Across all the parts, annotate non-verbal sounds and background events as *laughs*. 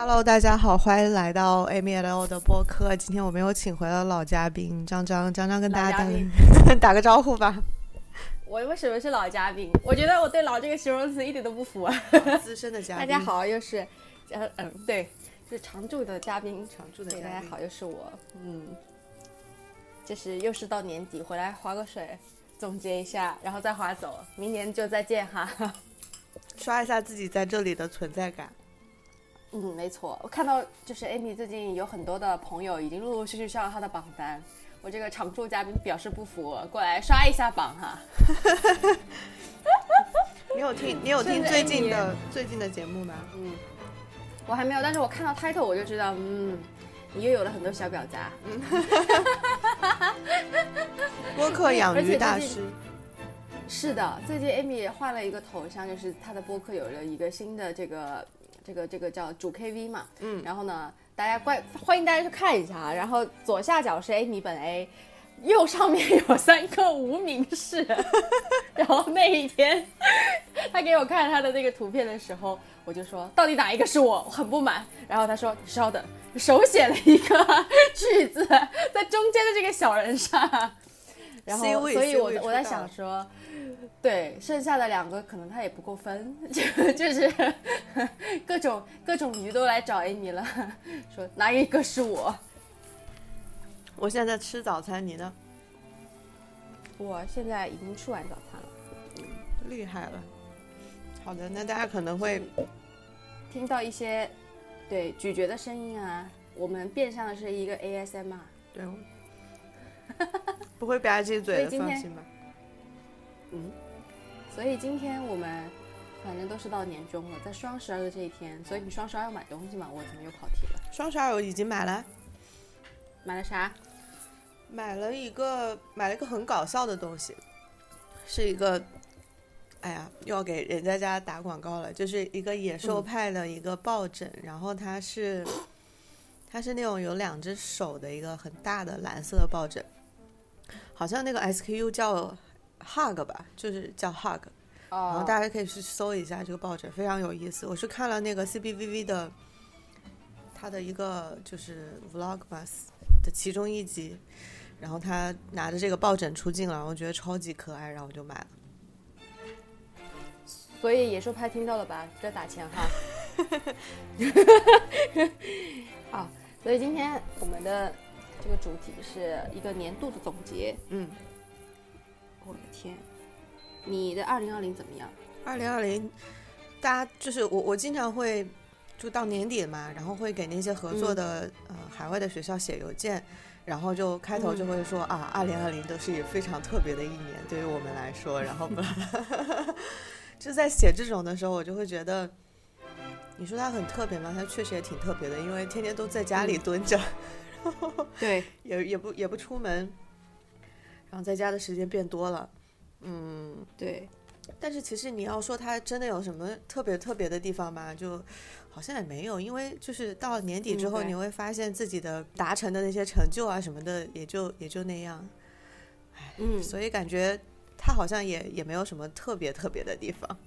Hello，大家好，欢迎来到 Amy L 的播客。今天我们又请回了老嘉宾张张，张张跟大家打个 *laughs* 打个招呼吧。我为什么是老嘉宾？我觉得我对“老”这个形容词一点都不符。资深的嘉宾。大家好，又是，呃嗯，对，是常驻的嘉宾，常驻的嘉宾。大家好，又是我，嗯，就是又是到年底回来划个水，总结一下，然后再划走，明年就再见哈。*laughs* 刷一下自己在这里的存在感。嗯，没错，我看到就是 Amy 最近有很多的朋友已经陆陆续续上了她的榜单。我这个常驻嘉宾表示不服，过来刷一下榜哈。*laughs* 你有听？你有听最近的最近的节目吗？嗯，我还没有，但是我看到 title 我就知道，嗯，你又有了很多小婊砸。嗯，*laughs* 播客养鱼大师。是的，最近 Amy 换了一个头像，就是她的播客有了一个新的这个这个这个叫主 KV 嘛。嗯，然后呢？大家关欢迎大家去看一下啊！然后左下角是 Amy 本 A，右上面有三个无名氏。*laughs* 然后那一天，他给我看他的那个图片的时候，我就说到底哪一个是我？我很不满。然后他说：“稍等，手写了一个句子在中间的这个小人上。”然后，所以我我在想说。*laughs* 对，剩下的两个可能他也不够分，就就是 *laughs* 各种各种鱼都来找 Amy 了，说哪一个是我？我现在吃早餐，你呢？我现在已经吃完早餐了，嗯，厉害了。好的，那大家可能会听到一些对咀嚼的声音啊，我们变相的是一个 ASM r 对，*laughs* 不会吧唧嘴的，放心吧。嗯。所以今天我们反正都是到年终了，在双十二的这一天，所以你双十二要买东西吗？我怎么又跑题了？双十二我已经买了，买了啥？买了一个买了一个很搞笑的东西，是一个，哎呀，又要给人家家打广告了，就是一个野兽派的一个抱枕，然后它是 *coughs* 它是那种有两只手的一个很大的蓝色的抱枕，好像那个 SKU 叫。Hug 吧，就是叫 Hug，然后大家可以去搜一下这个抱枕，非常有意思。我是看了那个 CBVV 的，他的一个就是 Vlogmas 的其中一集，然后他拿着这个抱枕出镜了，我觉得超级可爱，然后我就买了。所以野兽派听到了吧？在打钱哈。好，所以今天我们的这个主题是一个年度的总结，嗯。我的天，你的二零二零怎么样？二零二零，大家就是我，我经常会就到年底了嘛，然后会给那些合作的呃海外的学校写邮件，然后就开头就会说啊，二零二零都是一个非常特别的一年，对于我们来说，然后 *laughs* *laughs* 就在写这种的时候，我就会觉得，你说它很特别吗？它确实也挺特别的，因为天天都在家里蹲着，对，也也不也不出门。然后在家的时间变多了，嗯，对。但是其实你要说他真的有什么特别特别的地方吧，就好像也没有，因为就是到年底之后，你会发现自己的达成的那些成就啊什么的，也就也就那样。唉，嗯，所以感觉他好像也也没有什么特别特别的地方。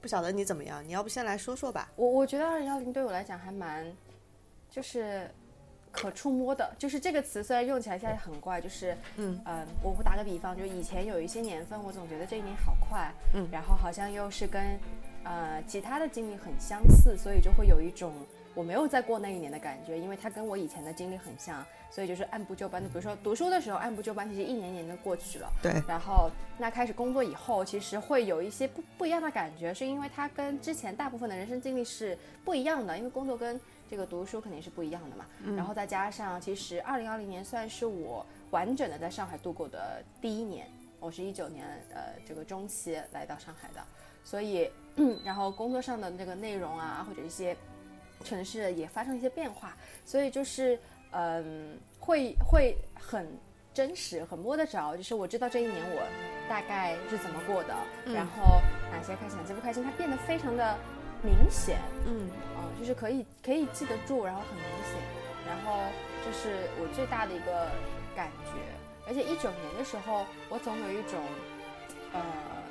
不晓得你怎么样？你要不先来说说吧。我我觉得二零幺零对我来讲还蛮，就是。可触摸的，就是这个词，虽然用起来现在很怪，就是嗯嗯，我打个比方，就以前有一些年份，我总觉得这一年好快，嗯，然后好像又是跟呃其他的经历很相似，所以就会有一种我没有再过那一年的感觉，因为它跟我以前的经历很像，所以就是按部就班的。比如说读书的时候按部就班，其实一年年的过去了，对。然后那开始工作以后，其实会有一些不不一样的感觉，是因为它跟之前大部分的人生经历是不一样的，因为工作跟这个读书肯定是不一样的嘛，然后再加上，其实二零二零年算是我完整的在上海度过的第一年。我是一九年呃这个中期来到上海的，所以 *clears throat* 然后工作上的那个内容啊，或者一些城市也发生一些变化，所以就是嗯会会很真实，很摸得着，就是我知道这一年我大概是怎么过的，然后哪些开心，哪些不开心，它变得非常的。明显，嗯，哦，就是可以可以记得住，然后很明显，然后这是我最大的一个感觉。而且一九年的时候，我总有一种呃，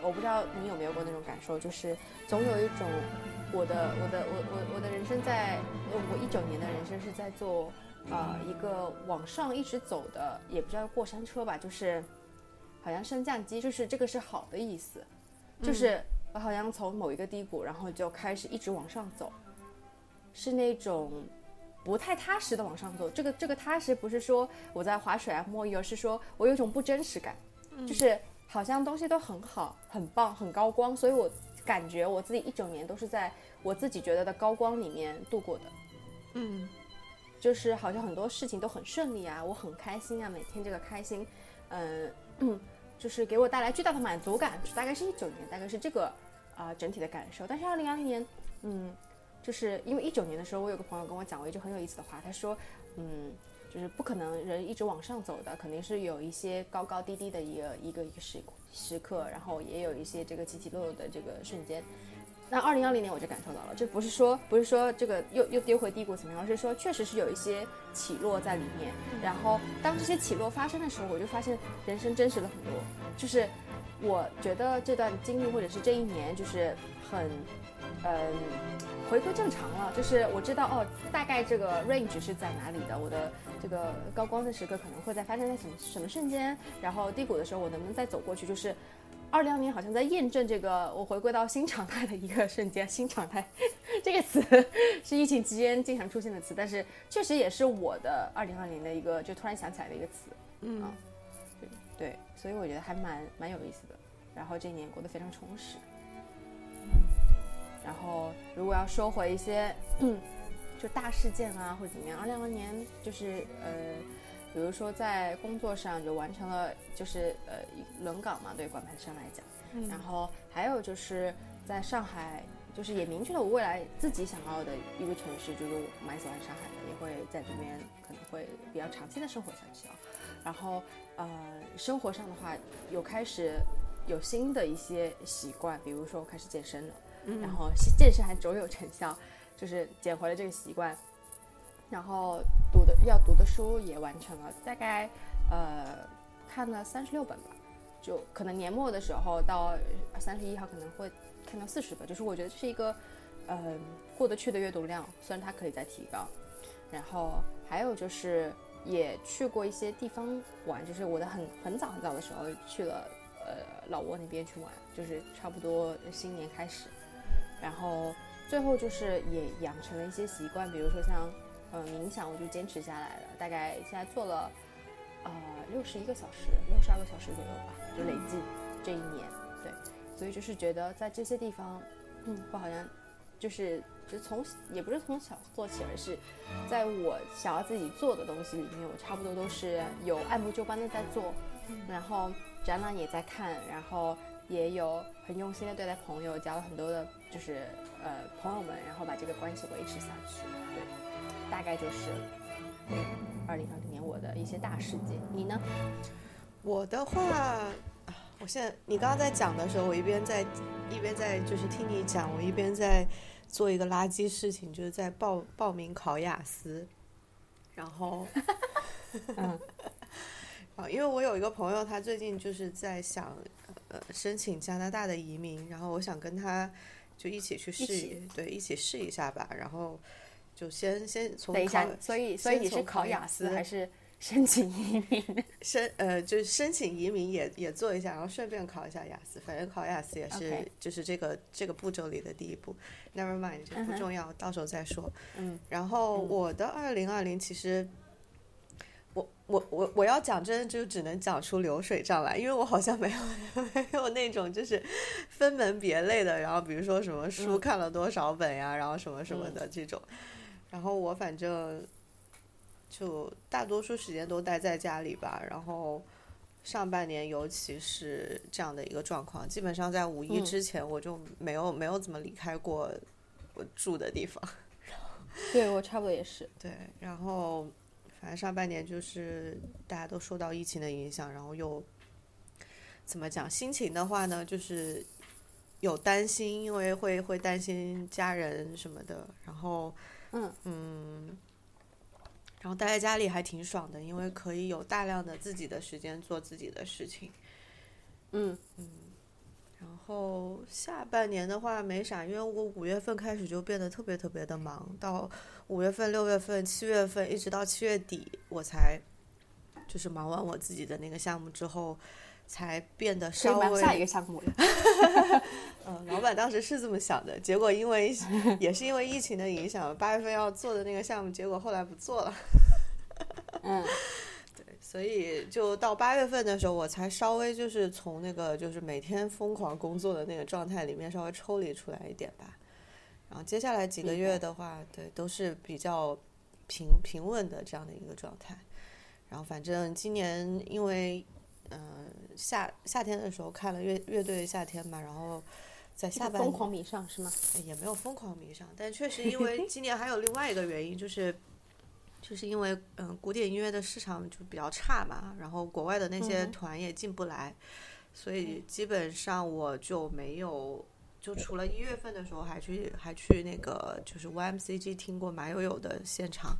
我不知道你有没有过那种感受，就是总有一种我的我的我我我的人生在我一九年的人生是在做呃一个往上一直走的，也不叫过山车吧，就是好像升降机，就是这个是好的意思，就是我好像从某一个低谷，然后就开始一直往上走，是那种不太踏实的往上走。这个这个踏实不是说我在划水啊摸鱼，而是说我有一种不真实感，就是。好像东西都很好、很棒、很高光，所以我感觉我自己一整年都是在我自己觉得的高光里面度过的。嗯，就是好像很多事情都很顺利啊，我很开心啊，每天这个开心，嗯，就是给我带来巨大的满足感。大概是一九年，大概是这个啊整体的感受。但是二零二零年，嗯，就是因为一九年的时候，我有个朋友跟我讲过一句很有意思的话，他说，嗯。就是不可能人一直往上走的，肯定是有一些高高低低的一个一个一个时时刻，然后也有一些这个起起落落的这个瞬间。那二零二零年我就感受到了，这不是说不是说这个又又跌回低谷怎么样，而是说确实是有一些起落在里面。然后当这些起落发生的时候，我就发现人生真实了很多。就是我觉得这段经历或者是这一年，就是很。嗯，回归正常了，就是我知道哦，大概这个 range 是在哪里的，我的这个高光的时刻可能会在发生在什么什么瞬间，然后低谷的时候我能不能再走过去？就是二零二年好像在验证这个我回归到新常态的一个瞬间。新常态 *laughs* 这个词 *laughs* 是疫情期间经常出现的词，但是确实也是我的二零二零的一个就突然想起来的一个词。嗯，对对，所以我觉得还蛮蛮有意思的，然后这一年过得非常充实。然后，如果要说回一些就大事件啊，或者怎么样，二零二零年就是呃，比如说在工作上就完成了，就是呃轮岗嘛，对管培生来讲。然后还有就是在上海，就是也明确了我未来自己想要的一个城市，就是我蛮喜欢上海的，也会在这边可能会比较长期的生活下去啊。然后呃，生活上的话，有开始有新的一些习惯，比如说我开始健身了。然后健身还卓有成效，就是捡回了这个习惯。然后读的要读的书也完成了，大概呃看了三十六本吧，就可能年末的时候到三十一号可能会看到四十本，就是我觉得这是一个嗯过得去的阅读量，虽然它可以再提高。然后还有就是也去过一些地方玩，就是我的很很早很早的时候去了呃老挝那边去玩，就是差不多新年开始。然后最后就是也养成了一些习惯，比如说像，呃，冥想，我就坚持下来了。大概现在做了，呃，六十一个小时，六十二个小时左右吧，就累计这一年。对，所以就是觉得在这些地方，嗯，我好像就是就从也不是从小做起，而是在我想要自己做的东西里面，我差不多都是有按部就班的在做，然后展览也在看，然后。也有很用心的对待朋友，交了很多的，就是呃朋友们，然后把这个关系维持下去。对，大概就是二零二零年我的一些大事件。你呢？我的话，我现在你刚刚在讲的时候，我一边在一边在就是听你讲，我一边在做一个垃圾事情，就是在报报名考雅思。然后，嗯，啊，因为我有一个朋友，他最近就是在想。呃，申请加拿大的移民，然后我想跟他就一起去试，对，一起试一下吧。然后就先先从等一下，所以所以你是考雅思还是申请移民？*laughs* 申呃，就是申请移民也也做一下，然后顺便考一下雅思。反正考雅思也是就是这个这个步骤里的第一步。Never mind，这不重要，到时候再说。嗯。然后我的二零二零其实。我我我我要讲真的就只能讲出流水账来，因为我好像没有 *laughs* 没有那种就是分门别类的，然后比如说什么书看了多少本呀，然后什么什么的这种，然后我反正就大多数时间都待在家里吧，然后上半年尤其是这样的一个状况，基本上在五一之前我就没有没有怎么离开过我住的地方，*laughs* 对我差不多也是对，然后。反正上半年就是大家都受到疫情的影响，然后又怎么讲？心情的话呢，就是有担心，因为会会担心家人什么的。然后，嗯嗯，然后待在家里还挺爽的，因为可以有大量的自己的时间做自己的事情。嗯嗯，然后下半年的话没啥，因为我五月份开始就变得特别特别的忙，到五月份、六月份、七月份，一直到七月底，我才就是忙完我自己的那个项目之后，才变得稍微下一个项目了。*laughs* 嗯，老板当时是这么想的，结果因为 *laughs* 也是因为疫情的影响，八月份要做的那个项目，结果后来不做了。*laughs* 嗯。对所以就到八月份的时候，我才稍微就是从那个就是每天疯狂工作的那个状态里面稍微抽离出来一点吧。然后接下来几个月的话，对，都是比较平平稳的这样的一个状态。然后反正今年因为嗯夏夏天的时候看了乐乐队夏天嘛，然后在下半疯狂迷上是吗？也没有疯狂迷上，但确实因为 *laughs* 今年还有另外一个原因就是。就是因为嗯，古典音乐的市场就比较差嘛，然后国外的那些团也进不来，所以基本上我就没有，就除了一月份的时候还去还去那个就是 YMCG 听过马友友的现场，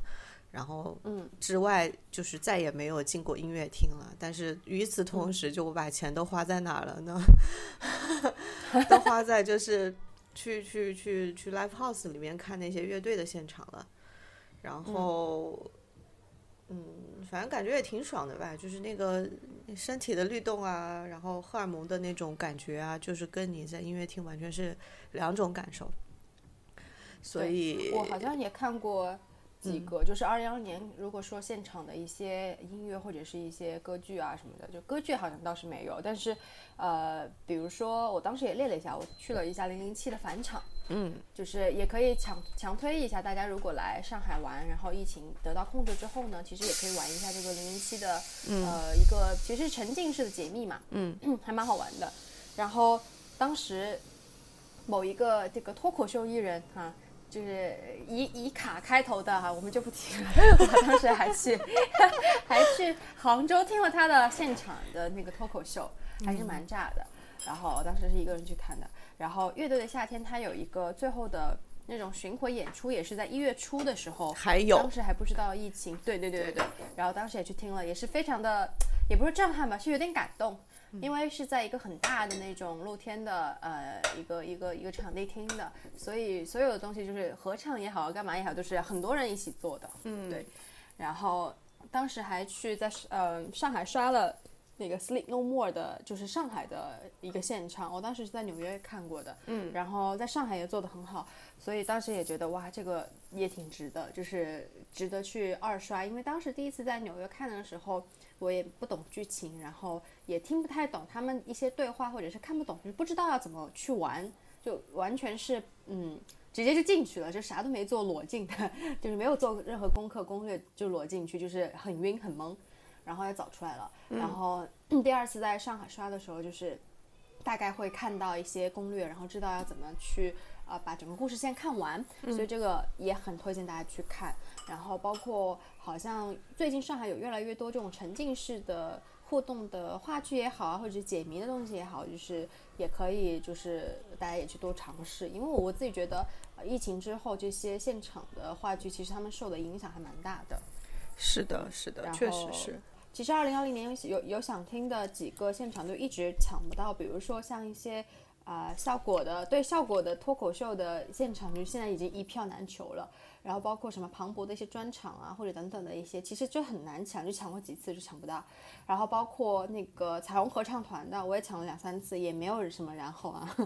然后嗯之外就是再也没有进过音乐厅了。但是与此同时，就我把钱都花在哪了呢？*laughs* 都花在就是去去去去 live house 里面看那些乐队的现场了。然后，嗯，反正感觉也挺爽的吧，就是那个身体的律动啊，然后荷尔蒙的那种感觉啊，就是跟你在音乐厅完全是两种感受。所以，我好像也看过几个，就是二零二年，如果说现场的一些音乐或者是一些歌剧啊什么的，就歌剧好像倒是没有，但是，呃，比如说我当时也列了一下，我去了一下零零七的返场。嗯，就是也可以强强推一下，大家如果来上海玩，然后疫情得到控制之后呢，其实也可以玩一下这个零零七的，呃，一个其实沉浸式的解密嘛，嗯，*clears throat* 还蛮好玩的。然后当时某一个这个脱口秀艺人哈，就是以以卡开头的哈，我们就不提了。*laughs* 我当时还去 *laughs* 还去杭州听了他的现场的那个脱口秀，还是蛮炸的。然后当时是一个人去看的。然后乐队的夏天，他有一个最后的那种巡回演出，也是在一月初的时候，还有当时还不知道疫情，对对对对对。然后当时也去听了，也是非常的，也不是震撼吧，是有点感动，因为是在一个很大的那种露天的呃一个一个一个场地听的，所以所有的东西就是合唱也好，干嘛也好，都是很多人一起做的，嗯对。然后当时还去在呃上海刷了。那个 Sleep No More 的，就是上海的一个现场，我当时是在纽约看过的，嗯，然后在上海也做得很好，所以当时也觉得哇，这个也挺值的，就是值得去二刷。因为当时第一次在纽约看的时候，我也不懂剧情，然后也听不太懂他们一些对话，或者是看不懂，就是不知道要怎么去玩，就完全是嗯，直接就进去了，就啥都没做，裸进的，*laughs* 就是没有做任何功课攻略就裸进去，就是很晕很懵。然后也早出来了，然后第二次在上海刷的时候，就是大概会看到一些攻略，然后知道要怎么去啊把整个故事线看完，所以这个也很推荐大家去看。然后包括好像最近上海有越来越多这种沉浸式的互动的话剧也好啊，或者解谜的东西也好，就是也可以就是大家也去多尝试。因为我自己觉得，疫情之后这些现场的话剧其实他们受的影响还蛮大的。是的，是的，确实是。其实二零二零年有有有想听的几个现场就一直抢不到，比如说像一些啊效果的对效果的脱口秀的现场，就现在已经一票难求了。然后包括什么庞博的一些专场啊，或者等等的一些，其实就很难抢，就抢过几次就抢不到。然后包括那个彩虹合唱团的，我也抢了两三次，也没有什么然后啊，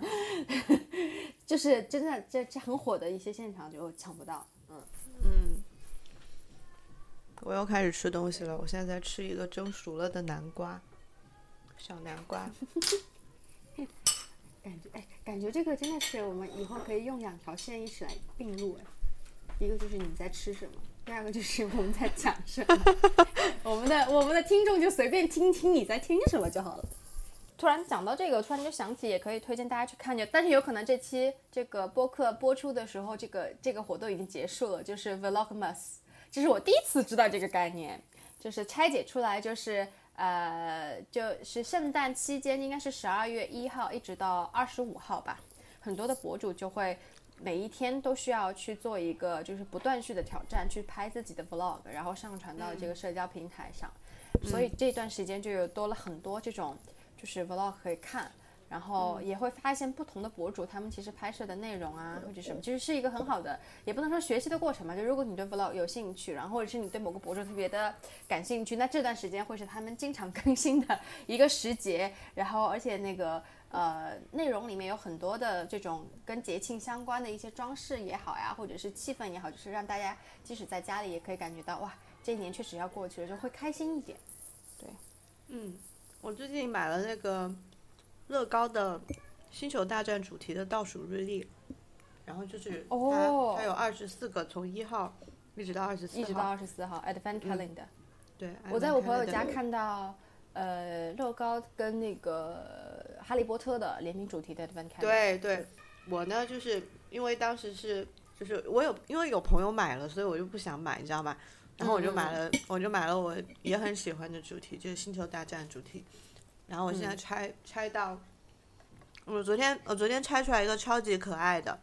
就是真的这这很火的一些现场就抢不到。嗯嗯。我又开始吃东西了，我现在在吃一个蒸熟了的南瓜，小南瓜。*laughs* 感觉哎，感觉这个真的是我们以后可以用两条线一起来并入哎，一个就是你在吃什么，第二个就是我们在讲什么，*laughs* 我们的我们的听众就随便听听你在听什么就好了。突然讲到这个，突然就想起，也可以推荐大家去看但是有可能这期这个播客播出的时候，这个这个活动已经结束了，就是 Vlogmas。这是我第一次知道这个概念，就是拆解出来，就是呃，就是圣诞期间，应该是十二月一号一直到二十五号吧，很多的博主就会每一天都需要去做一个就是不断续的挑战，去拍自己的 vlog，然后上传到这个社交平台上，所以这段时间就有多了很多这种就是 vlog 可以看，然后也会发现不同的博主他们其实拍摄的内容啊或者什么，其实是一个很好的，也不能说学习的过程嘛。就如果你对 vlog 有兴趣，然后或者是你对某个博主特别的感兴趣，那这段时间会是他们经常更新的一个时节。*laughs* 然后而且那个呃内容里面有很多的这种跟节庆相关的一些装饰也好呀，或者是气氛也好，就是让大家即使在家里也可以感觉到哇，这一年确实要过去了，就会开心一点。对，嗯，我最近买了那个乐高的星球大战主题的倒数日历，然后就是它、哦它有二十四个，从一号一直到二十四号，一直到二十四号 Advent Calendar。对。我在我朋友家看到，呃，乐高跟那个哈利波特的联名主题的 Advent Calendar。对对，我呢就是因为当时是就是我有因为有朋友买了，所以我就不想买，你知道吗？然后我就买了，我就买了我也很喜欢的主题，就是星球大战主题。然后我现在拆、拆到，我昨天我昨天拆出来一个超级可爱的，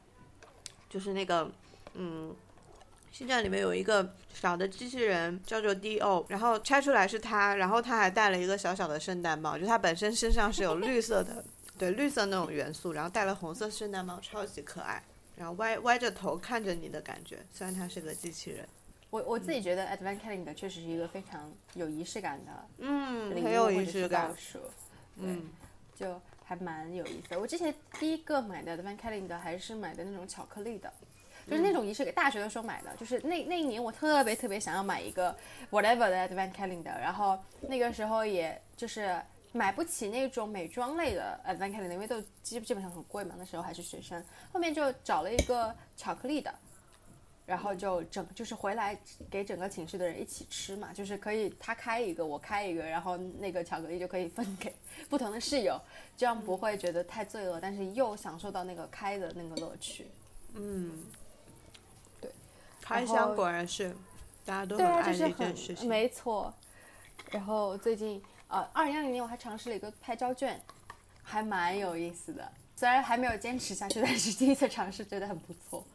就是那个嗯。星战里面有一个小的机器人叫做 D.O，然后拆出来是它，然后它还戴了一个小小的圣诞帽，就它本身身上是有绿色的，*laughs* 对绿色那种元素，然后戴了红色圣诞帽，超级可爱。然后歪歪着头看着你的感觉，虽然它是个机器人，我我自己觉得 Advent Calendar 确实是一个非常有仪式感的嗯，很有仪式感倒，数，嗯，就还蛮有意思的。我之前第一个买的 Advent Calendar 还是买的那种巧克力的。就是那种仪式感，大学的时候买的，就是那那一年我特别特别想要买一个 whatever 的 Advent Calendar，然后那个时候也就是买不起那种美妆类的 Advent Calendar，因为都基基本上很贵嘛，那时候还是学生。后面就找了一个巧克力的，然后就整就是回来给整个寝室的人一起吃嘛，就是可以他开一个我开一个，然后那个巧克力就可以分给 *laughs* 不同的室友，这样不会觉得太罪恶，但是又享受到那个开的那个乐趣。嗯，对，开箱果然是大家都很爱的很件事情。没错。然后最近呃，二零二零年我还尝试了一个拍照卷，还蛮有意思的。虽然还没有坚持下去，但是第一次尝试觉得很不错。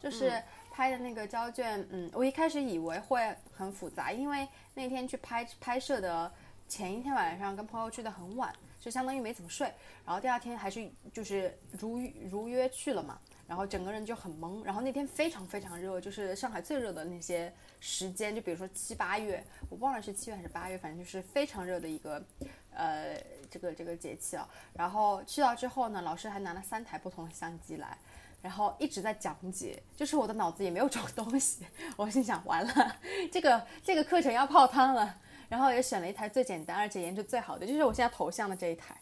就是拍的那个胶卷，嗯，我一开始以为会很复杂，因为那天去拍拍摄的前一天晚上跟朋友去的很晚，就相当于没怎么睡。然后第二天还是就是如如约去了嘛，然后整个人就很懵。然后那天非常非常热，就是上海最热的那些时间，就比如说七八月，我忘了是七月还是八月，反正就是非常热的一个呃这个这个节气啊。然后去到之后呢，老师还拿了三台不同的相机来。然后一直在讲解，就是我的脑子也没有装东西，我心想完了，*laughs* 这个这个课程要泡汤了。然后也选了一台最简单而且颜值最好的，就是我现在头像的这一台，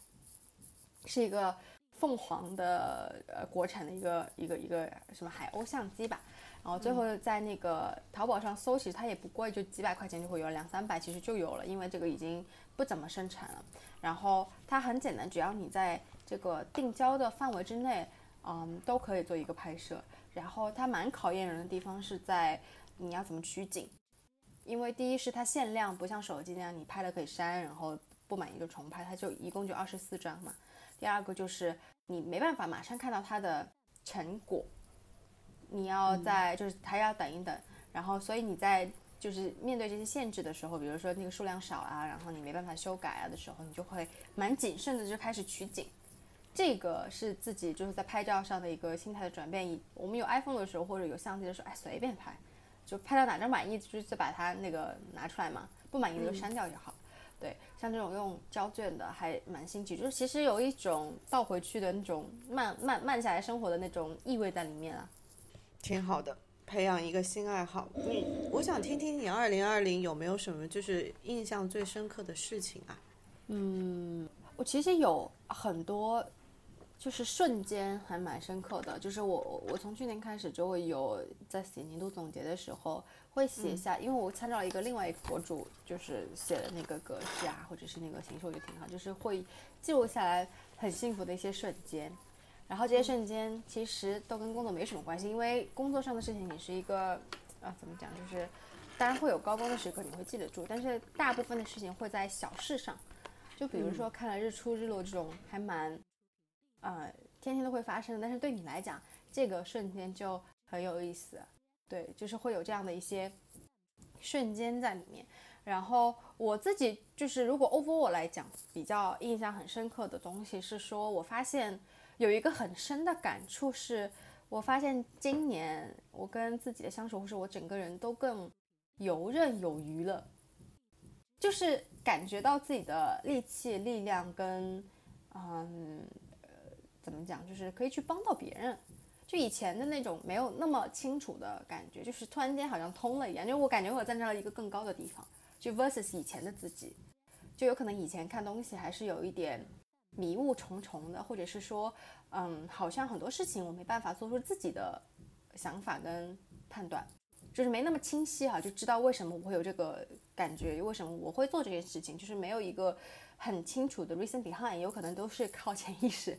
是一个凤凰的呃国产的一个一个一个什么海鸥相机吧。然后最后在那个淘宝上搜，其实它也不贵，就几百块钱就会有，两三百其实就有了，因为这个已经不怎么生产了。然后它很简单，只要你在这个定焦的范围之内。嗯，都可以做一个拍摄。然后它蛮考验人的地方是在你要怎么取景，因为第一是它限量，不像手机那样你拍了可以删，然后不满意就重拍，它就一共就二十四张嘛。第二个就是你没办法马上看到它的成果，你要在、就是还要等一等。然后所以你在就是面对这些限制的时候，比如说那个数量少啊，然后你没办法修改啊的时候，你就会蛮谨慎的就开始取景。这个是自己就是在拍照上的一个心态的转变。以我们有 iPhone 的时候或者有相机的时候，哎，随便拍，就拍到哪张满意，就是再把它那个拿出来嘛，不满意的就删掉就好。对，像这种用胶卷的还蛮新奇，就是其实有一种倒回去的那种慢慢慢下来生活的那种意味在里面啊。挺好的，培养一个新爱好。嗯，我想听听你二零二零有没有什么就是印象最深刻的事情啊？嗯我其实有很多，就是瞬间还蛮深刻的。就是我我从去年开始就会有在写年度总结的时候，会写下，因为我参照了一个另外一个博主，就是写的那个格式啊，或者是那个形式，我觉得挺好，就是会记录下来很幸福的一些瞬间。然后这些瞬间其实都跟工作没什么关系，因为工作上的事情你是一个啊怎么讲，就是当然会有高光的时刻你会记得住，但是大部分的事情会在小事上。就比如说看了日出日落这种还蛮，呃，天天都会发生，但是对你来讲，这个瞬间就很有意思，对，就是会有这样的一些瞬间在里面。然后我自己就是，如果 over 我来讲，比较印象很深刻的东西是说，我发现有一个很深的感触是，我发现今年我跟自己的相处，或是我整个人都更游刃有余了，就是感觉到自己的力气、力量跟，嗯，怎么讲，就是可以去帮到别人。就以前的那种没有那么清楚的感觉，就是突然间好像通了一样，就我感觉我站在了一个更高的地方。就 versus 以前的自己，就有可能以前看东西还是有一点迷雾重重的，或者是说，嗯，好像很多事情我没办法做出自己的想法跟判断，就是没那么清晰哈，就知道为什么我会有这个感觉，为什么我会做这件事情，就是没有一个很清楚的 reason behind，有可能都是靠潜意识。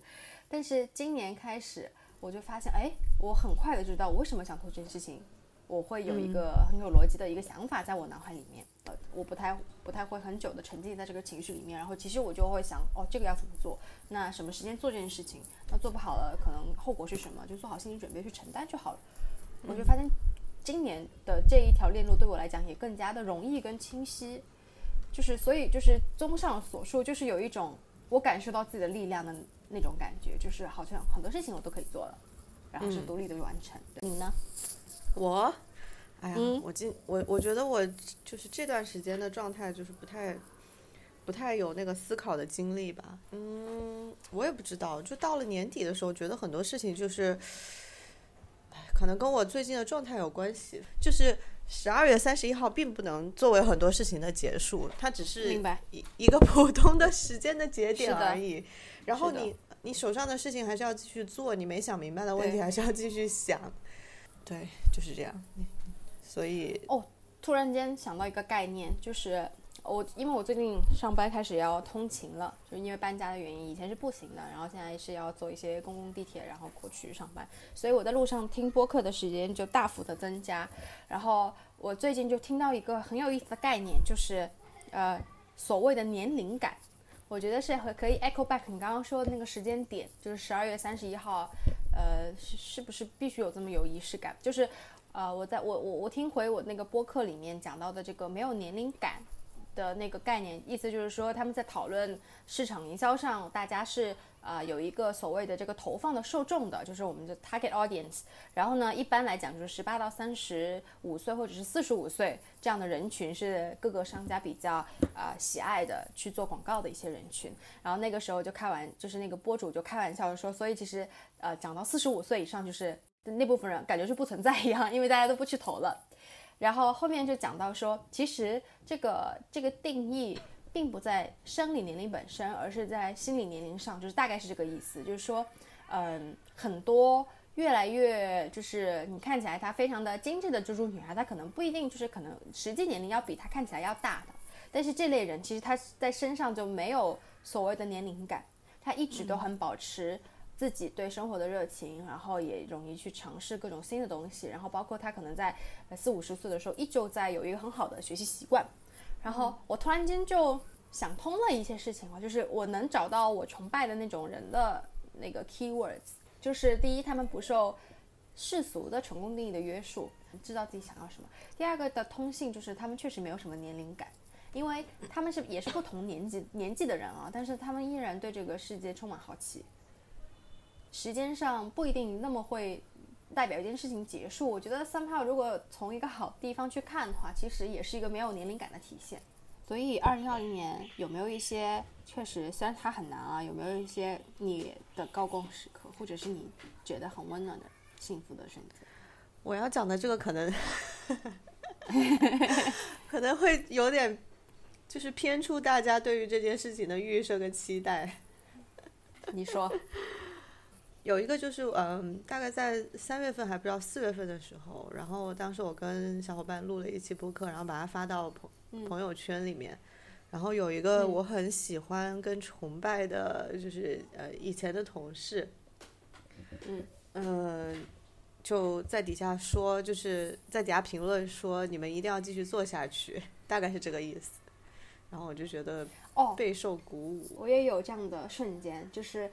但是今年开始，我就发现，哎，我很快的知道我为什么想做这件事情。我会有一个很有逻辑的一个想法在我脑海里面，呃，我不太不太会很久的沉浸在这个情绪里面，然后其实我就会想，哦，这个要怎么做？那什么时间做这件事情？那做不好了，可能后果是什么？就做好心理准备去承担就好了。我就发现，今年的这一条链路对我来讲也更加的容易跟清晰，就是所以就是综上所述，就是有一种我感受到自己的力量的那种感觉，就是好像很多事情我都可以做了，然后是独立的完成。你呢？我，哎呀，我今我我觉得我就是这段时间的状态就是不太，不太有那个思考的精力吧。嗯，我也不知道，就到了年底的时候，觉得很多事情就是，可能跟我最近的状态有关系。就是十二月三十一号并不能作为很多事情的结束，它只是一一个普通的时间的节点而已。然后你你手上的事情还是要继续做，你没想明白的问题还是要继续想。*laughs* 对，就是这样。所以哦，突然间想到一个概念，就是我因为我最近上班开始要通勤了，就因为搬家的原因，以前是步行的，然后现在是要坐一些公共地铁，然后过去上班，所以我在路上听播客的时间就大幅的增加。然后我最近就听到一个很有意思的概念，就是呃所谓的年龄感，我觉得是可以 echo back 你刚刚说的那个时间点，就是十二月三十一号。呃，是是不是必须有这么有仪式感？就是，呃，我在我我我听回我那个播客里面讲到的这个没有年龄感的那个概念，意思就是说他们在讨论市场营销上，大家是。啊，有一个所谓的这个投放的受众的，就是我们的 target audience。然后呢，一般来讲就是十八到三十五岁或者是四十五岁这样的人群是各个商家比较啊喜爱的去做广告的一些人群。然后那个时候就开玩，就是那个播主就开玩笑说，所以其实呃讲到四十五岁以上，就是那部分人感觉是不存在一样，因为大家都不去投了。然后后面就讲到说，其实这个这个定义。并不在生理年龄本身，而是在心理年龄上，就是大概是这个意思。就是说，嗯，很多越来越就是你看起来她非常的精致的猪猪女孩，她可能不一定就是可能实际年龄要比她看起来要大的。但是这类人其实她在身上就没有所谓的年龄感，她一直都很保持自己对生活的热情，然后也容易去尝试各种新的东西。然后包括她可能在四五十岁的时候，依旧在有一个很好的学习习惯。然后我突然间就想通了一些事情了，就是我能找到我崇拜的那种人的那个 keywords，就是第一，他们不受世俗的成功定义的约束，知道自己想要什么；第二个的通性就是他们确实没有什么年龄感，因为他们是也是不同年纪年纪的人啊，但是他们依然对这个世界充满好奇。时间上不一定那么会代表一件事情结束，我觉得 somehow 如果从一个好地方去看的话，其实也是一个没有年龄感的体现。所以，二零二零年有没有一些确实，虽然它很难啊，有没有一些你的高光时刻，或者是你觉得很温暖的、幸福的选择？我要讲的这个可能 *laughs* 可能会有点，就是偏出大家对于这件事情的预设跟期待。你说。有一个就是，嗯，大概在三月份还不知道四月份的时候，然后当时我跟小伙伴录了一期播客，然后把它发到朋朋友圈里面，然后有一个我很喜欢跟崇拜的，就是呃以前的同事，嗯。嗯，就在底下说，就是在底下评论说你们一定要继续做下去，大概是这个意思。然后我就觉得哦，备受鼓舞。我也有这样的瞬间，就是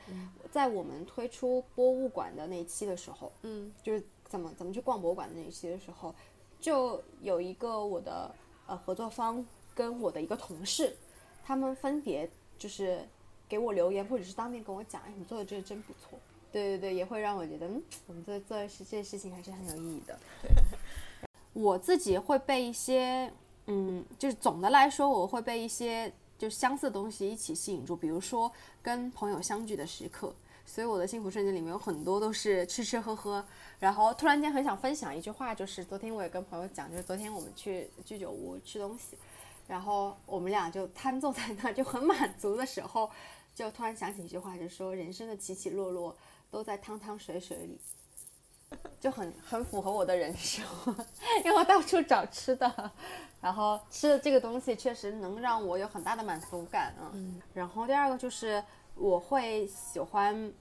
在我们推出博物馆的那一期的时候，嗯，就是怎么怎么去逛博物馆的那一期的时候，就有一个我的呃合作方跟我的一个同事，他们分别就是给我留言，或者是当面跟我讲，哎，你做的这个真不错。对对对，也会让我觉得，嗯，我们做做事这些事情还是很有意义的。对，*laughs* 我自己会被一些，嗯，就是总的来说，我会被一些就相似的东西一起吸引住，比如说跟朋友相聚的时刻。所以我的幸福瞬间里面有很多都是吃吃喝喝，然后突然间很想分享一句话，就是昨天我也跟朋友讲，就是昨天我们去居酒屋吃东西，然后我们俩就瘫坐在那就很满足的时候，就突然想起一句话，就是说人生的起起落落。都在汤汤水水里，就很很符合我的人生，*laughs* 因为我到处找吃的，然后吃的这个东西确实能让我有很大的满足感啊。然后第二个就是我会喜欢，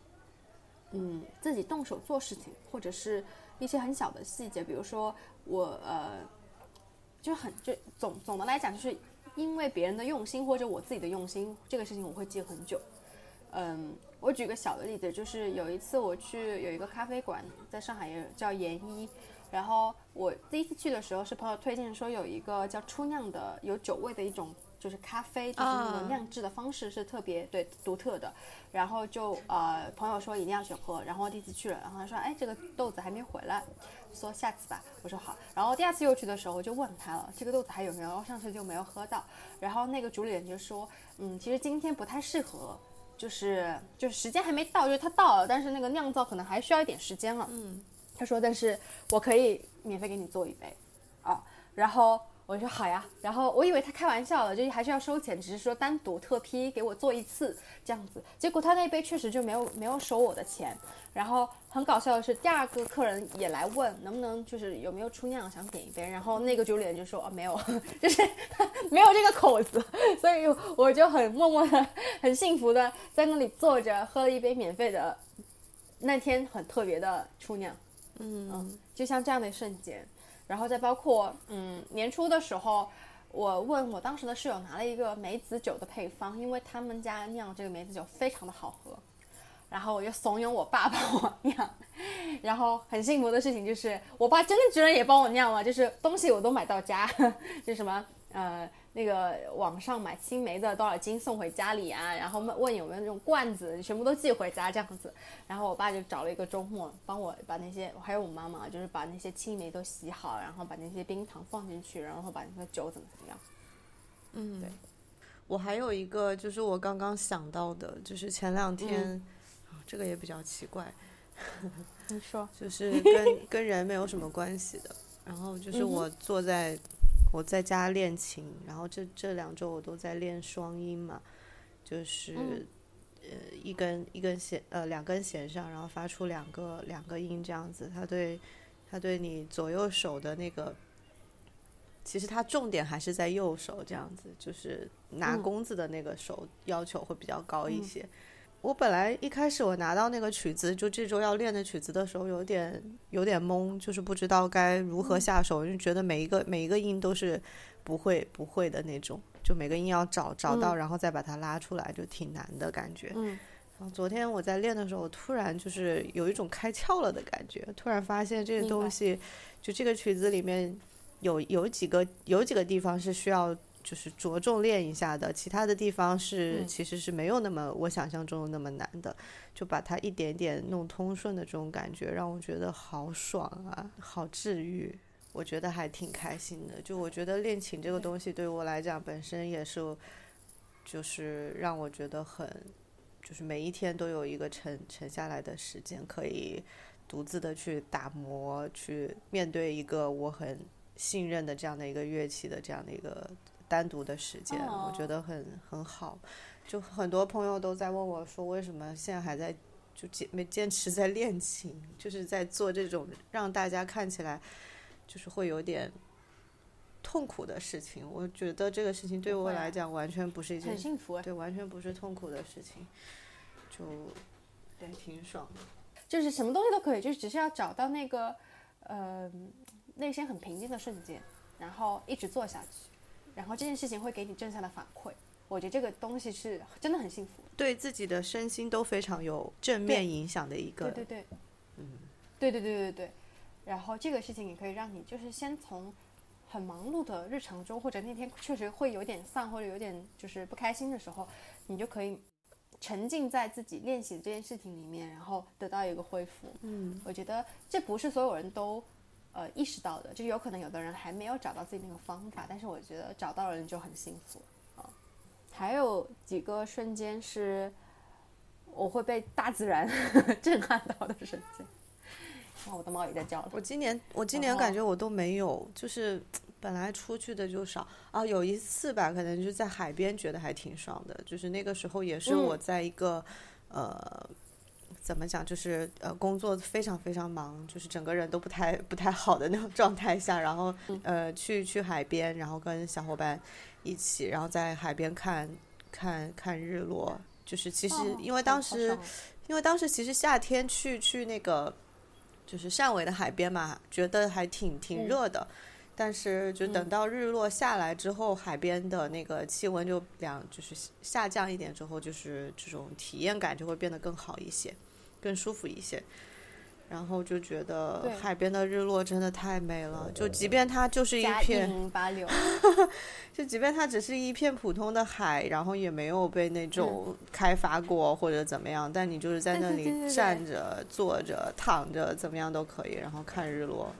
嗯，自己动手做事情，或者是一些很小的细节，比如说我呃，就很就总总的来讲，就是因为别人的用心或者我自己的用心，这个事情我会记很久，嗯。我举个小的例子，就是有一次我去有一个咖啡馆，在上海也叫研一，然后我第一次去的时候是朋友推荐说有一个叫初酿的有酒味的一种就是咖啡，就是那种酿制的方式是特别对独特的，然后就呃朋友说一定要去喝，然后第一次去了，然后他说哎这个豆子还没回来，说下次吧，我说好，然后第二次又去的时候我就问他了这个豆子还有没有，上次就没有喝到，然后那个主理人就说嗯其实今天不太适合。就是就是时间还没到，就是他到了，但是那个酿造可能还需要一点时间了。嗯，他说，但是我可以免费给你做一杯，啊，然后。我说好呀，然后我以为他开玩笑了，就还是要收钱，只是说单独特批给我做一次这样子。结果他那杯确实就没有没有收我的钱。然后很搞笑的是，第二个客人也来问能不能就是有没有出酿想点一杯，然后那个酒理人就说啊没有，*laughs* 就是 *laughs* 没有这个口子。*laughs* 所以我就很默默的、很幸福的在那里坐着喝了一杯免费的，那天很特别的出酿。嗯，就像这样的瞬间。然后再包括，嗯，年初的时候，我问我当时的室友拿了一个梅子酒的配方，因为他们家酿这个梅子酒非常的好喝，然后我就怂恿我爸帮我酿，然后很幸福的事情就是，我爸真的居然也帮我酿了，就是东西我都买到家，*laughs* 就什么，呃。那个网上买青梅的多少斤送回家里啊？然后问问有没有那种罐子，全部都寄回家这样子。然后我爸就找了一个周末，帮我把那些，还有我妈妈，就是把那些青梅都洗好，然后把那些冰糖放进去，然后把那个酒怎么怎么样。嗯，对。我还有一个，就是我刚刚想到的，就是前两天，这个也比较奇怪。你说。就是跟跟人没有什么关系的，然后就是我坐在。我在家练琴，然后这这两周我都在练双音嘛，就是呃一根一根弦呃两根弦上，然后发出两个两个音这样子。它对它对你左右手的那个，其实它重点还是在右手这样子，就是拿弓子的那个手要求会比较高一些。我本来一开始我拿到那个曲子，就这周要练的曲子的时候，有点有点懵，就是不知道该如何下手，就觉得每一个每一个音都是不会不会的那种，就每个音要找找到，然后再把它拉出来，就挺难的感觉。嗯。然后昨天我在练的时候，我突然就是有一种开窍了的感觉，突然发现这个东西，就这个曲子里面有有几个有几个地方是需要。就是着重练一下的，其他的地方是其实是没有那么我想象中那么难的，就把它一点点弄通顺的这种感觉，让我觉得好爽啊，好治愈，我觉得还挺开心的。就我觉得练琴这个东西对我来讲本身也是，就是让我觉得很，就是每一天都有一个沉沉下来的时间，可以独自的去打磨，去面对一个我很信任的这样的一个乐器的这样的一个。单独的时间，我觉得很很好。就很多朋友都在问我说，为什么现在还在就坚没坚持在练琴，就是在做这种让大家看起来就是会有点痛苦的事情。我觉得这个事情对我来讲完全不是一件很幸福，啊对，完全不是痛苦的事情，就对，挺爽的。就是什么东西都可以，就是只是要找到那个呃内心很平静的瞬间，然后一直做下去。然后这件事情会给你正向的反馈，我觉得这个东西是真的很幸福，对自己的身心都非常有正面影响的一个。对对对，嗯，对对对对对。然后这个事情也可以让你就是先从很忙碌的日常中，或者那天确实会有点丧，或者有点就是不开心的时候，你就可以沉浸在自己练习的这件事情里面，然后得到一个恢复。嗯，我觉得这不是所有人都呃意识到的，就有可能有的人还没有找到自己那个方法，但是我觉得找到了人就很幸福啊。还有几个瞬间是我会被大自然 *laughs* 震撼到的瞬间。哇，我的猫也在叫了。我今年我今年感觉我都没有，就是本来出去的就少啊，有一次吧，可能就是在海边觉得还挺爽的，就是那个时候也是嗯我在一个、呃。怎么讲？就是呃，工作非常非常忙，就是整个人都不太不太好的那种 *laughs* 状态下，然后呃，去去海边，然后跟小伙伴一起，然后在海边看看看日落。就是其实哦因为当时、爽因为当时其实夏天去去那个就是汕尾的海边嘛，觉得还挺挺嗯。热的，但是就等到日落下来之后，海边的那个气温就两，就是下降一点之后，就是这种体验感就会变得更好一些，更舒服一些。然后就觉得海边的日落真的太美了，就即便它就是一片八六，*laughs* 就即便它只是一片普通的海，然后也没有被那种开发过或者怎么样，但你就是在那里对对对对对站着、坐着、躺着，怎么样都可以，然后看日落，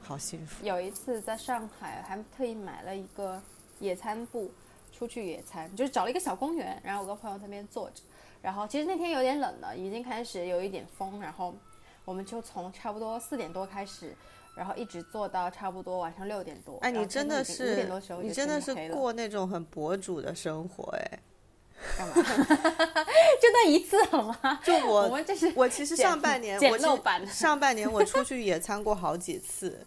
好幸福。有一次在上海还特意买了一个野餐布，出去野餐，就是找了一个小公园，然后我跟朋友在那边坐着，然后其实那天有点冷了，已经开始有一点风，然后我们就从差不多四点多开始。然后一直坐到差不多晚上六点多。哎，你真的是五点多时候你真的是过那种很博主的生活哎。*laughs* 干嘛？*laughs* 就那一次好吗？就我 *laughs* 我们这是我其实上半年简我其实陋版上半年我出去野餐过好几次，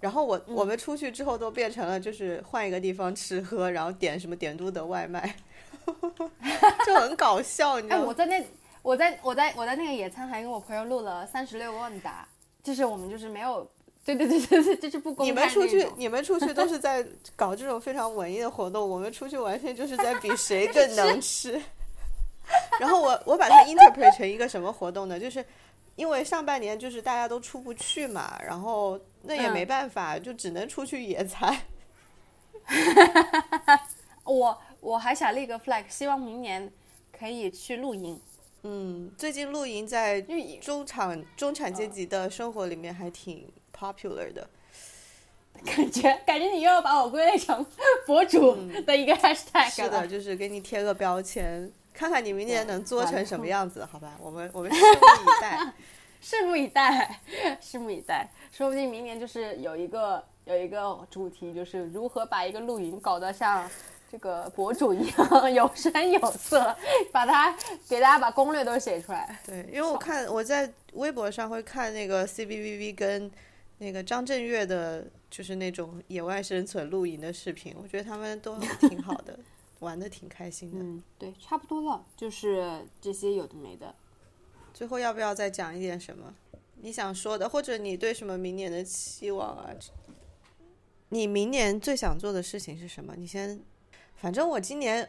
然后我嗯我们出去之后都变成了就是换一个地方吃喝，然后点什么点都德外卖，*laughs* 就很搞笑，你知哎，道吗？我在那，我在我在我在那个野餐还跟我朋友录了三十六个问答，就是我们就是没有，对对对对对，就是不公开你们出去，你们出去都是在搞这种非常文艺的活动，我们出去完全就是在比谁更 *laughs* 能吃。然后我我把它 interpret 成一个什么活动呢？就是因为上半年就是大家都出不去嘛，然后那也嗯没办法，就只能出去野餐。*laughs* 我我还想立个 flag，希望明年可以去露营，嗯，最近露营在因为中产中产阶级的生活里面还挺 popular 的。感觉感觉你又要把我归类成博主的一个 hashtag 嗯是的，就是给你贴个标签，看看你明年能做成什么样子，好吧？*laughs* 我们我们拭目以待。*laughs* 拭目以待，拭目以待，说不定明年就是有一个有一个主题，就是如何把一个露营搞得像这个博主一样有声有色，把它给大家把攻略都写出来。对，因为我看我在微博上会看那个 CBVV 跟那个张震岳的，就是那种野外生存露营的视频，我觉得他们都挺好的，玩的挺开心的。嗯，对，差不多了，就是这些有的没的。最后要不要再讲一点什么你想说的，或者你对什么明年的期望啊？你明年最想做的事情是什么？你先，反正我今年，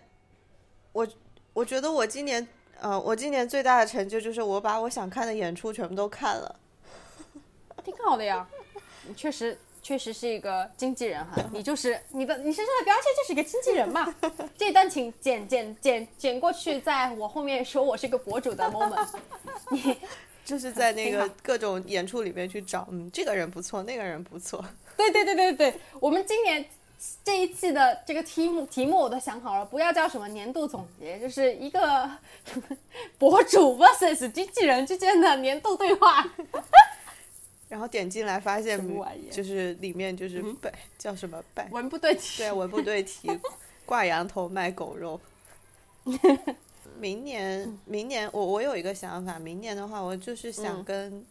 我我觉得我今年，呃，我今年最大的成就就是我把我想看的演出全部都看了。*laughs* 挺好的呀，你确实确实是一个经纪人哈，你就是你的你身上的标签就是一个经纪人嘛。*laughs* 这一段请剪剪剪剪过去，在我后面说我是个博主的 moment。*laughs* 你就是在那个各种演出里面去找，嗯，这个人不错，那个人不错。对对对对对，我们今年这一季的这个题目题目我都想好了，不要叫什么年度总结，就是一个 *laughs* 博主 vs 经纪人之间的年度对话。*laughs* 然后点进来发现就是里面就是拜、叫什么拜，文不对题。对，文不对题，挂羊头卖狗肉。*laughs* 明年，明年我我有一个想法，明年的话，我就是想嗯跟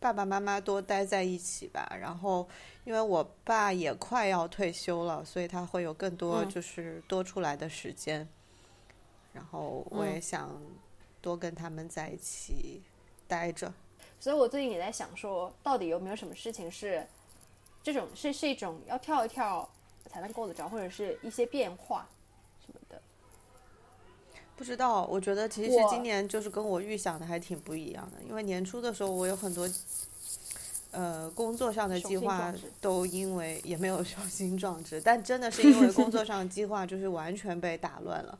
爸爸妈妈多待在一起吧。然后，因为我爸也快要退休了，所以他会有更多嗯就是多出来的时间。然后我也嗯想多跟他们在一起待着。所以我最近也在想说，到底有没有什么事情是这种是是一种要跳一跳才能够得着，或者是一些变化。不知道，我觉得其实今年就是跟我预想的还挺不一样的，因为年初的时候我有很多呃工作上的计划都因为也没有 *laughs* 雄心壮志，但真的是因为工作上的计划就是完全被打乱了。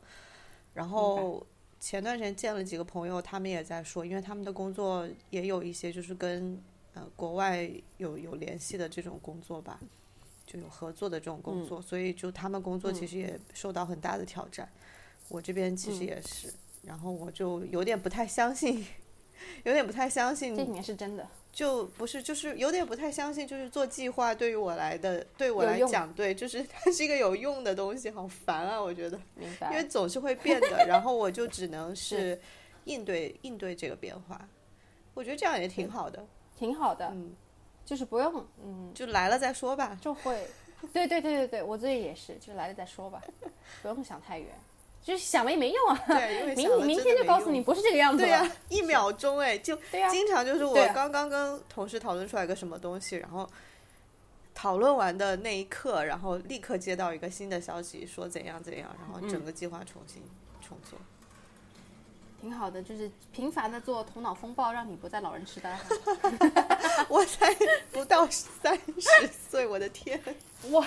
然后前段时间见了几个朋友，他们也在说，因为他们的工作也有一些就是跟呃国外有有联系的这种工作吧，就有合作的这种工作，所以就他们工作其实也受到很大的挑战。我这边其实嗯也是，然后我就有点不太相信，*laughs* 有点不太相信这里面是真的。就不是，就是有点不太相信，就是做计划对于我来的，对我来讲，对，就是 *laughs* 它是一个有用的东西，好烦啊，我觉得，明白因为。总是会变的，*laughs* 然后我就只能是应对应对这个变化，我觉得这样也挺好的，挺好的，嗯，就是不用，嗯，就来了再说吧，就会，对对对对对，我自己也是，就来了再说吧，不用想太远，就是想了也没用啊。明明天就告诉你，不是这个样子。对呀、一秒钟哎，就经常就是我刚刚跟同事讨论出来个什么东西，然后讨论完的那一刻，然后立刻接到一个新的消息，说怎样怎样，然后整个计划重新重做。挺好的，就是频繁的做头脑风暴，让你不再老人痴呆。*laughs* 我才不到三十岁，我的天！*laughs* 我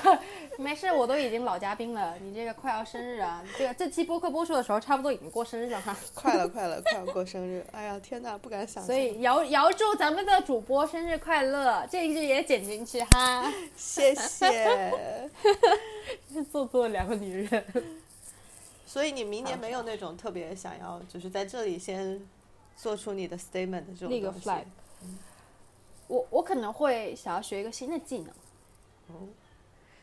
没事，我都已经老嘉宾了，你这个快要生日啊，这个这期播客播出的时候，差不多已经过生日了哈。快了，快了，快要过生日！哎呀，天哪，不敢想。所以遥遥祝咱们的主播生日快乐，这一句也剪进去哈。谢谢。*laughs* 做作的两个女人。所以你明年没有那种特别想要，就是在这里先做出你的 statement 的这种立个东西 flag。我我可能会想要学一个新的技能。哦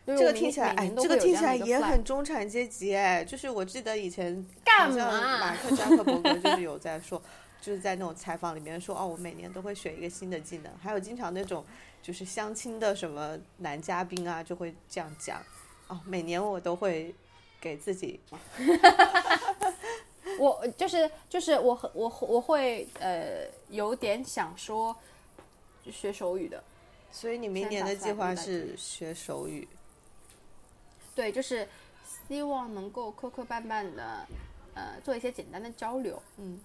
这个听起来，哎这个听起来也很中产阶级哎。就是我记得以前像嘛马克扎克伯格就是有在说，就是在那种采访里面说，哦，我每年都会学一个新的技能。还有经常那种就是相亲的什么男嘉宾啊，就会这样讲，哦，每年我都会给自己 *laughs* 我就是就是我我我会呃有点想说学手语的，所以你明年的计划是学手语。对，就是希望能够磕磕绊绊的呃做一些简单的交流，嗯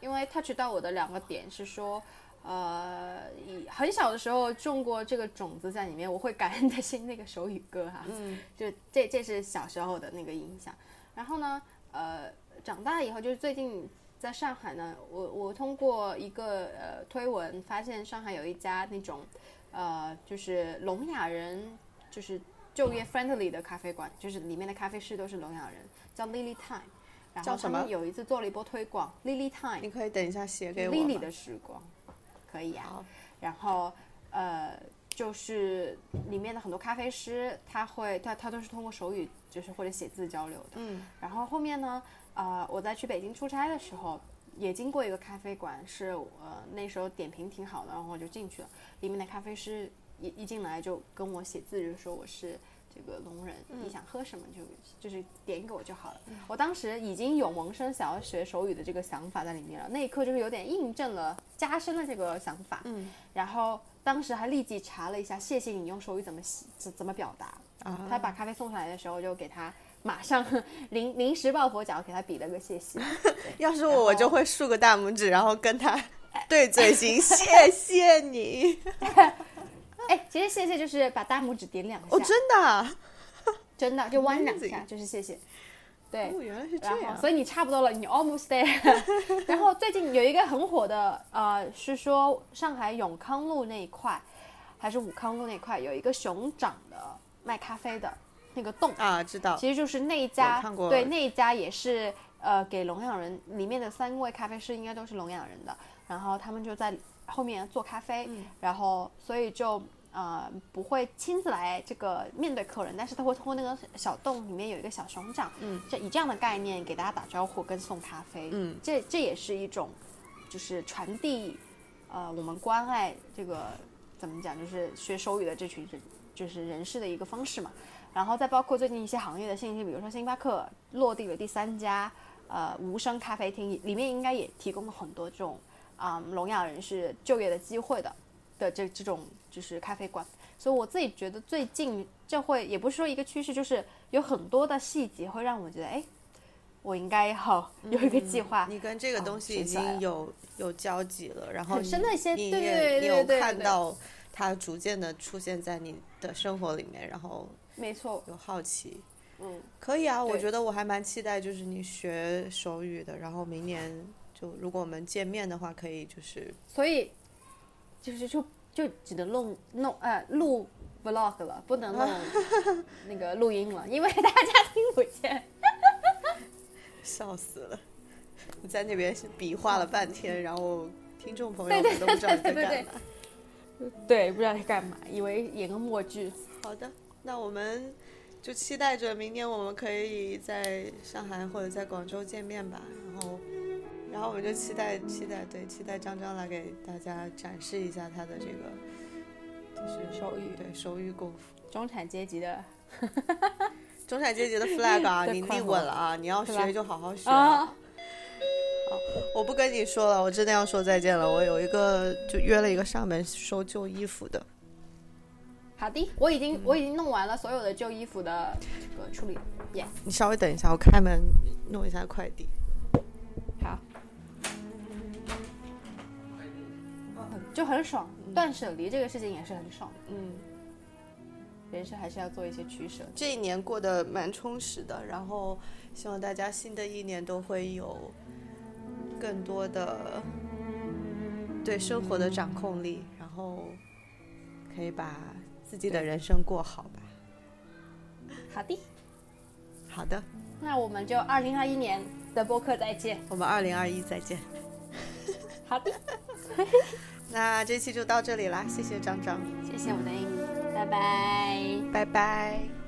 因为 touch 到我的两个点是说。呃，以很小的时候种过这个种子在里面，我会感恩的心那个手语歌哈，嗯就这这是小时候的那个影响。然后呢，呃，长大以后就是最近在上海呢，我我通过一个呃推文发现上海有一家那种呃就是聋哑人就是就业 friendly 的咖啡馆，就是里面的咖啡师都是聋哑人，叫 Lily Time。然后什么们有一次做了一波推广，Lily Time，你可以等一下写给我 Lily 的时光，可以啊。然后呃，就是里面的很多咖啡师，他会他他都是通过手语，就是或者写字交流的。嗯然后后面呢，呃，我在去北京出差的时候，也经过一个咖啡馆，是呃那时候点评挺好的，然后我就进去了。里面的咖啡师一一进来就跟我写字，就说我是这个聋人，你想喝什么就就是点给我就好了。我当时已经有萌生想要学手语的这个想法在里面了，那一刻就是有点印证了、加深了这个想法。嗯然后当时还立即查了一下，谢谢你用手语怎么写怎怎么表达。啊，他把咖啡送上来的时候，就给他马上 *laughs* 临临时抱佛脚，给他比了个谢谢。*laughs* 要是我，我就会竖个大拇指，然后跟他对嘴型，*laughs* 谢谢你。哎，其实谢谢就是把大拇指点两下，哦，真的啊？*laughs* 真的就弯两下就是谢谢。对，哦，原来是这样。所以你差不多了，你 almost there。*laughs* 然后最近有一个很火的，呃，是说上海永康路那一块，还是武康路那一块有一个熊掌的卖咖啡的那个洞，啊，知道。其实就是那一家对那一家也是呃给聋哑人，里面的三位咖啡师应该都是聋哑人的，然后他们就在后面做咖啡，嗯然后所以就呃不会亲自来这个面对客人，但是他会通过那个小洞里面有一个小熊掌，嗯，这以这样的概念给大家打招呼跟送咖啡，嗯，这这也是一种就是传递呃我们关爱这个怎么讲，就是学手语的这群人就是人士的一个方式嘛。然后再包括最近一些行业的信息，比如说星巴克落地了第三家呃无声咖啡厅，里面应该也提供了很多这种啊、聋哑人士就业的机会的的这这种就是咖啡馆。所以我自己觉得最近这会也不是说一个趋势，就是有很多的细节会让我觉得，哎，我应该要有一个计划。你跟这个哦东西已经有有交集了，然后很深的一些你对你有对对对对看到它逐渐的出现在你的生活里面，然后没错，有好奇。嗯，可以啊，我觉得我还蛮期待，就是你学手语的，然后明年就如果我们见面的话，可以就是所以就是就就只能弄弄呃录 vlog 了，不能弄 *laughs* 那个录音了，因为大家听不见。*laughs* 笑死了。你在那边比划了半天，然后听众朋友们都不知道你在干嘛。对，不知道在干嘛，以为演个默剧。好的，那我们就期待着明年我们可以在上海或者在广州见面吧。然后，然后我们就期待期待对期待张张来给大家展示一下他的这个就是手语对手语功夫。中产阶级的 *laughs* 中产阶级的 flag 啊，*laughs* 你立稳了啊！你要学就好好学啊，我不跟你说了，我真的要说再见了。我有一个就约了一个上门收旧衣服的，好的，我已经我已经弄完了所有的旧衣服的这个处理，耶、你稍微等一下，我开门弄一下快递。就很爽。断舍离这个事情也是很爽，嗯，人生还是要做一些取舍。这一年过得蛮充实的，然后希望大家新的一年都会有更多的对生活的掌控力，然后可以把自己的人生过好吧。好的，好的，那我们就二零二一年的播客再见。我们二零二一再见。好的，*laughs* 那这期就到这里啦，谢谢张张，谢谢我的 Amy，拜拜。拜拜。